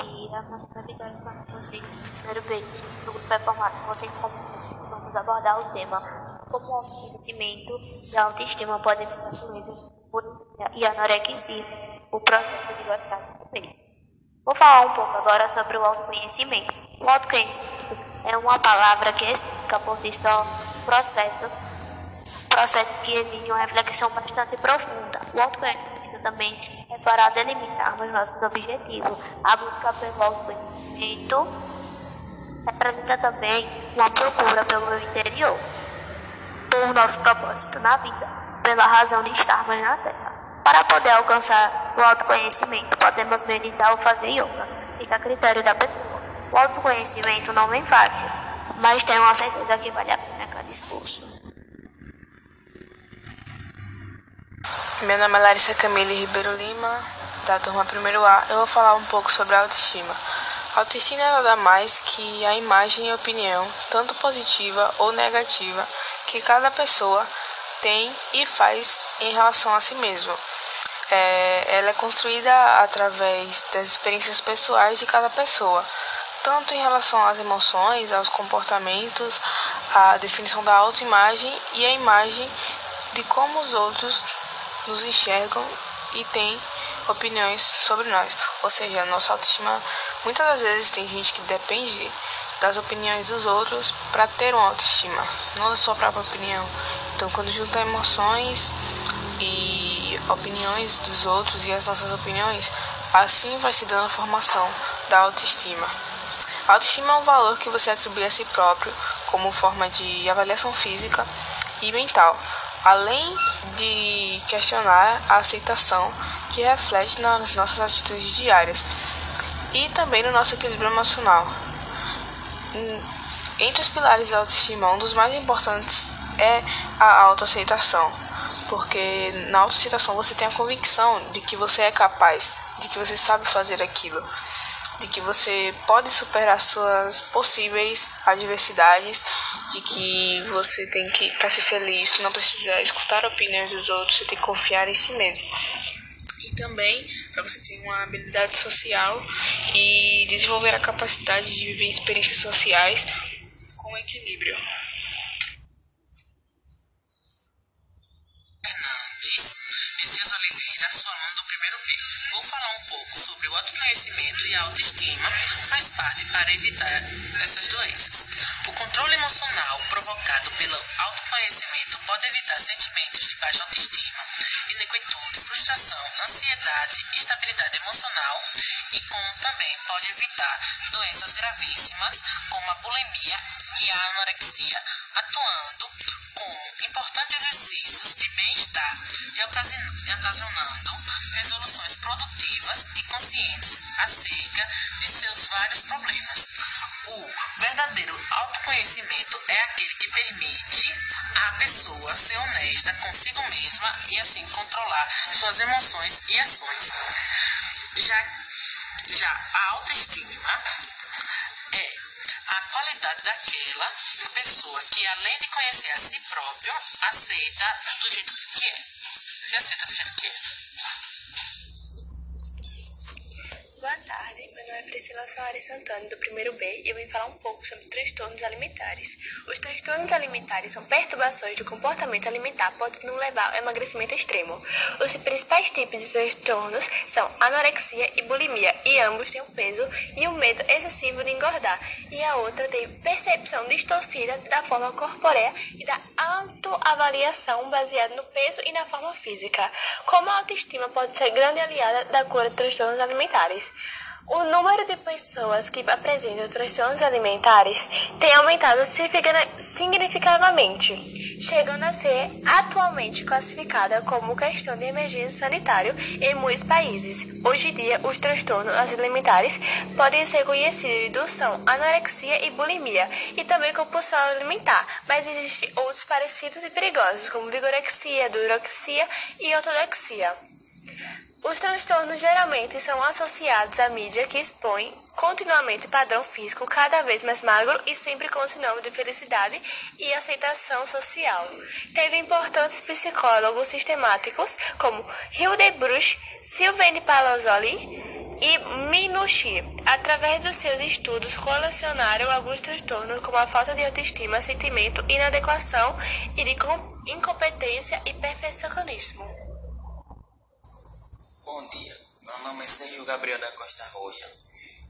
um episódio com vocês. Primeiro beijo do grupo é formado vocês como vamos abordar o tema como o autoconhecimento e a autoestima podem ser influídos por e anorexia, o processo de gostar de si Vou falar um pouco agora sobre o autoconhecimento. O autoconhecimento é uma palavra que explica por si só o processo, processo que exige uma reflexão bastante profunda. O autoconhecimento também é para delimitarmos nossos objetivos. A busca pelo autoconhecimento representa também uma procura pelo interior, por nosso propósito na vida, pela razão de estarmos na Terra. Para poder alcançar o autoconhecimento, podemos meditar ou fazer yoga. Fica a critério da pessoa. O autoconhecimento não vem fácil, mas tenho uma certeza que vale a pena cada esforço. Meu nome é Larissa Camille Ribeiro Lima, da turma 1A. Eu vou falar um pouco sobre a autoestima. A autoestima é nada mais que a imagem e opinião, tanto positiva ou negativa, que cada pessoa tem e faz em relação a si mesmo. É, ela é construída através das experiências pessoais de cada pessoa, tanto em relação às emoções, aos comportamentos, a definição da autoimagem e a imagem de como os outros nos enxergam e têm opiniões sobre nós. Ou seja, a nossa autoestima, muitas das vezes tem gente que depende das opiniões dos outros para ter uma autoestima, não da sua própria opinião. Então, quando junta emoções e opiniões dos outros e as nossas opiniões, assim vai se dando a formação da autoestima. A autoestima é um valor que você atribui a si próprio como forma de avaliação física e mental, além de questionar a aceitação que reflete nas nossas atitudes diárias e também no nosso equilíbrio emocional. Entre os pilares da autoestima, um dos mais importantes é a autoaceitação, porque na autoaceitação você tem a convicção de que você é capaz, de que você sabe fazer aquilo, de que você pode superar suas possíveis adversidades, de que você tem que, para ser feliz, não precisa escutar opiniões dos outros, você tem que confiar em si mesmo e também para você ter uma habilidade social e desenvolver a capacidade de viver experiências sociais com equilíbrio. Um pouco sobre o autoconhecimento e a autoestima faz parte para evitar essas doenças. O controle emocional provocado pelo autoconhecimento pode evitar sentimentos de baixa autoestima, inequitude, frustração, ansiedade, instabilidade emocional e como também pode evitar doenças gravíssimas como a bulimia e a anorexia, atuando como importantes exercícios de bem-estar e ocasionando resoluções produtivas conscientes acerca de seus vários problemas. O verdadeiro autoconhecimento é aquele que permite à pessoa ser honesta consigo mesma e assim controlar suas emoções e ações. Já, já a autoestima é a qualidade daquela pessoa que, além de conhecer a si próprio, aceita do jeito que é. Se aceita do jeito que é. Meu nome é Priscila Soares Santana, do primeiro B, e eu vim falar um pouco sobre transtornos alimentares. Os transtornos alimentares são perturbações do comportamento alimentar, podendo levar ao emagrecimento extremo. Os principais tipos de transtornos são anorexia e bulimia, e ambos têm o peso e o medo excessivo de engordar, e a outra tem percepção distorcida da forma corpórea e da autoavaliação baseada no peso e na forma física. Como a autoestima pode ser grande aliada da cura de transtornos alimentares. O número de pessoas que apresentam transtornos alimentares tem aumentado significativamente, chegando a ser atualmente classificada como questão de emergência sanitária em muitos países. Hoje em dia, os transtornos alimentares podem ser conhecidos são anorexia e bulimia, e também compulsão alimentar, mas existem outros parecidos e perigosos, como vigorexia, durorexia e ortodoxia. Os transtornos geralmente são associados à mídia que expõe continuamente padrão físico cada vez mais magro e sempre com sinônimo de felicidade e aceitação social. Teve importantes psicólogos sistemáticos como Hildebruch, Sylvain Palazzoli e Minucci, através dos seus estudos, colecionaram alguns transtornos como a falta de autoestima, sentimento, inadequação e de incompetência e perfeccionismo. Bom dia, meu nome é Sérgio Gabriel da Costa Roja,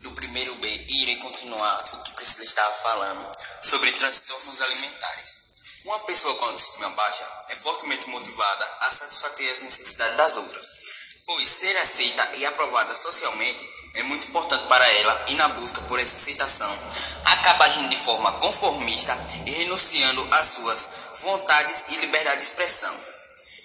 do primeiro B, e irei continuar o que Priscila estava falando sobre transtornos alimentares. Uma pessoa com autoestima baixa é fortemente motivada a satisfazer as necessidades das outras pois ser aceita e aprovada socialmente é muito importante para ela e na busca por essa aceitação acaba agindo de forma conformista e renunciando às suas vontades e liberdade de expressão.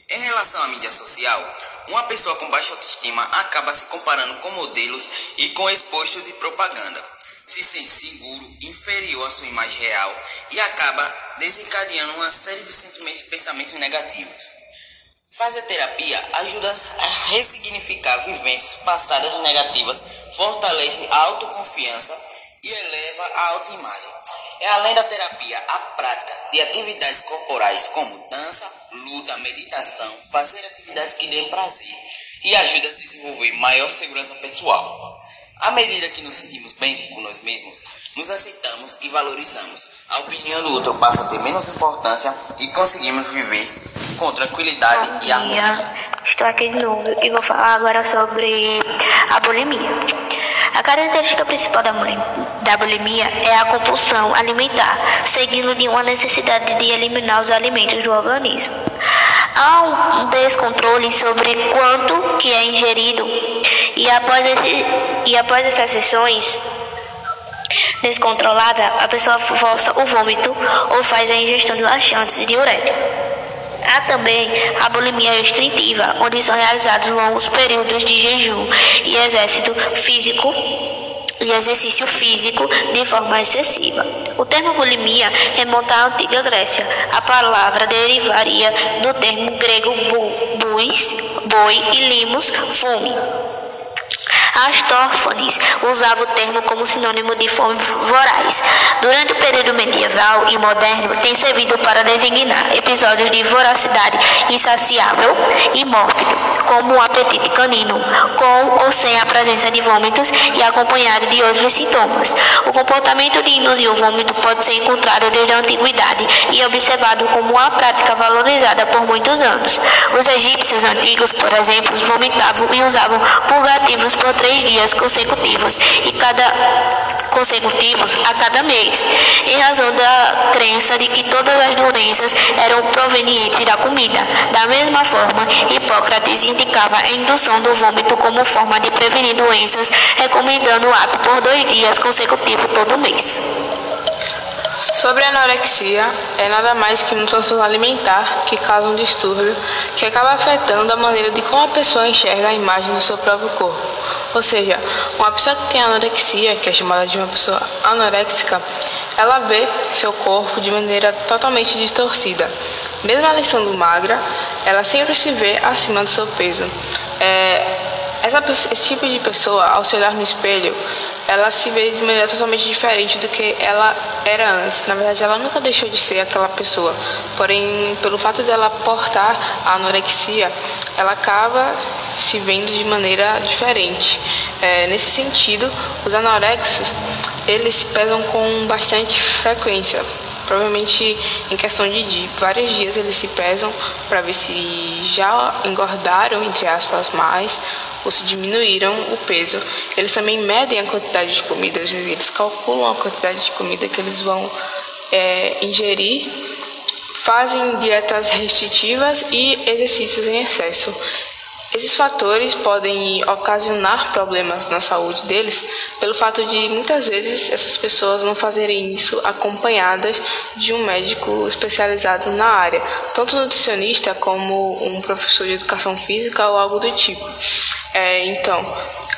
Em relação à mídia social, uma pessoa com baixa autoestima acaba se comparando com modelos e com expostos de propaganda. Se sente seguro, inferior à sua imagem real e acaba desencadeando uma série de sentimentos e pensamentos negativos. Fazer terapia ajuda a ressignificar vivências passadas negativas, fortalece a autoconfiança e eleva a autoimagem. É além da terapia a prática de atividades corporais como dança, luta, meditação, fazer atividades que dêem prazer e ajuda a desenvolver maior segurança pessoal. À medida que nos sentimos bem com nós mesmos, nos aceitamos e valorizamos. A opinião do outro passa a ter menos importância e conseguimos viver com tranquilidade Bom e harmonia. Estou aqui de novo e vou falar agora sobre a bulimia. A característica principal da, da bulimia é a compulsão alimentar, seguindo de uma necessidade de eliminar os alimentos do organismo. Há um descontrole sobre quanto que é ingerido e após, esse, e após essas sessões descontrolada, a pessoa força o vômito ou faz a ingestão de laxantes e diuréticos. Há também a bulimia restritiva, onde são realizados longos períodos de jejum e exército físico e exercício físico de forma excessiva. O termo bulimia remonta à antiga Grécia. A palavra derivaria do termo grego bu, buis, boi e limos, fome. Astófanes usava o termo como sinônimo de fome voraz. Durante o período medieval e moderno, tem servido para designar episódios de voracidade insaciável e mórbido, como o apetite canino, com ou sem a presença de vômitos e acompanhado de outros sintomas. O comportamento de induzir o vômito pode ser encontrado desde a antiguidade e observado como uma prática valorizada por muitos anos. Os egípcios antigos, por exemplo, vomitavam e usavam purgativos por três dias consecutivos e cada consecutivos a cada mês, em razão da crença de que todas as doenças eram provenientes da comida. Da mesma forma, Hipócrates indicava a indução do vômito como forma de prevenir doenças, recomendando o ato por dois dias consecutivos todo mês. Sobre a anorexia, é nada mais que um transtorno alimentar que causa um distúrbio que acaba afetando a maneira de como a pessoa enxerga a imagem do seu próprio corpo. Ou seja, uma pessoa que tem anorexia, que é chamada de uma pessoa anoréxica, ela vê seu corpo de maneira totalmente distorcida. Mesmo ela estando magra, ela sempre se vê acima do seu peso. É, essa, esse tipo de pessoa, ao se olhar no espelho, ela se vê de maneira totalmente diferente do que ela era antes. Na verdade, ela nunca deixou de ser aquela pessoa. Porém, pelo fato dela portar a anorexia, ela acaba se vendo de maneira diferente. É, nesse sentido, os anorexos eles se pesam com bastante frequência. Provavelmente em questão de dia, vários dias eles se pesam para ver se já engordaram, entre aspas, mais ou se diminuíram o peso. Eles também medem a quantidade de comida, eles calculam a quantidade de comida que eles vão é, ingerir, fazem dietas restritivas e exercícios em excesso. Esses fatores podem ocasionar problemas na saúde deles pelo fato de muitas vezes essas pessoas não fazerem isso acompanhadas de um médico especializado na área, tanto nutricionista como um professor de educação física ou algo do tipo. É, então,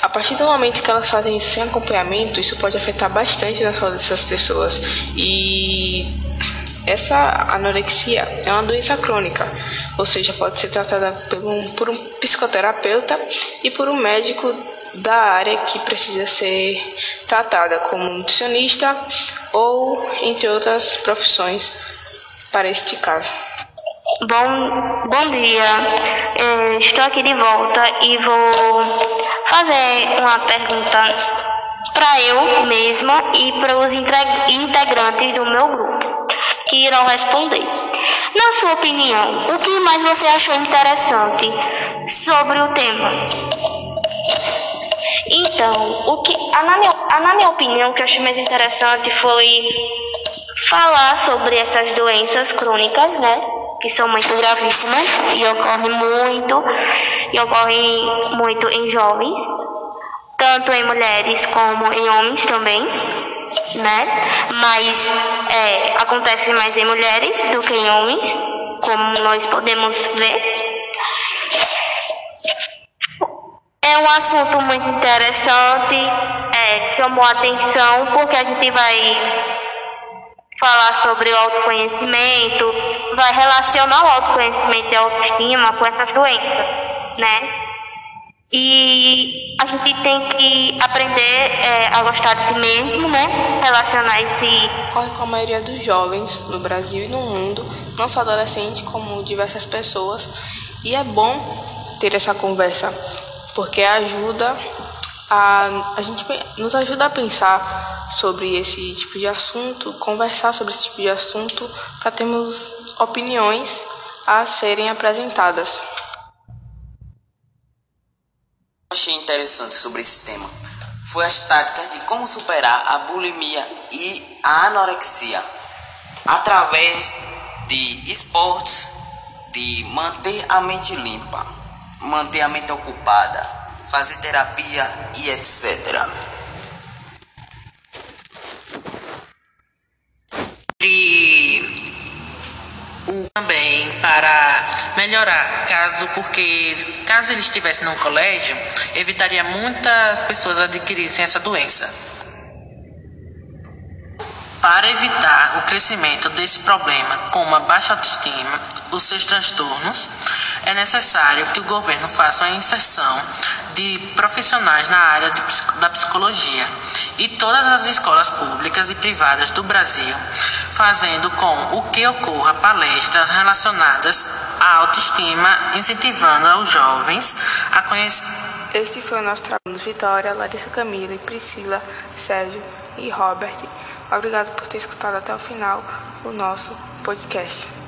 a partir do momento que elas fazem isso sem acompanhamento, isso pode afetar bastante na saúde dessas pessoas e essa anorexia é uma doença crônica, ou seja, pode ser tratada por um, por um psicoterapeuta e por um médico da área que precisa ser tratada, como nutricionista ou entre outras profissões para este caso. Bom, bom dia, é, estou aqui de volta e vou fazer uma pergunta para eu mesma e para os integrantes do meu grupo, que irão responder. Na sua opinião, o que mais você achou interessante sobre o tema? Então, o que, a, na, minha, a, na minha opinião, o que eu achei mais interessante foi falar sobre essas doenças crônicas, né? Que são muito gravíssimas e ocorrem muito, e ocorrem muito em jovens, tanto em mulheres como em homens também, né? Mas é, acontece mais em mulheres do que em homens, como nós podemos ver. É um assunto muito interessante, é, chamou a atenção porque a gente vai falar sobre o autoconhecimento, vai relacionar o autoconhecimento e a autoestima com essas doenças, né? E a gente tem que aprender é, a gostar de si mesmo, né? Relacionar esse. Corre com a maioria dos jovens no Brasil e no mundo, não só adolescentes, como diversas pessoas. E é bom ter essa conversa, porque ajuda a, a gente nos ajuda a pensar sobre esse tipo de assunto, conversar sobre esse tipo de assunto, para termos opiniões a serem apresentadas. Achei interessante sobre esse tema foi as táticas de como superar a bulimia e a anorexia através de esportes, de manter a mente limpa, manter a mente ocupada, fazer terapia e etc. E também para melhorar, caso porque caso ele estivesse num colégio, evitaria muitas pessoas adquirissem essa doença. Para evitar o crescimento desse problema, como a baixa autoestima, os seus transtornos, é necessário que o governo faça a inserção de profissionais na área de, da psicologia e todas as escolas públicas e privadas do Brasil, fazendo com o que ocorra palestras relacionadas à autoestima, incentivando os jovens a conhecer. Este foi o nosso trabalho. Vitória, Larissa Camila, Priscila, Sérgio e Robert. Obrigado por ter escutado até o final o nosso podcast.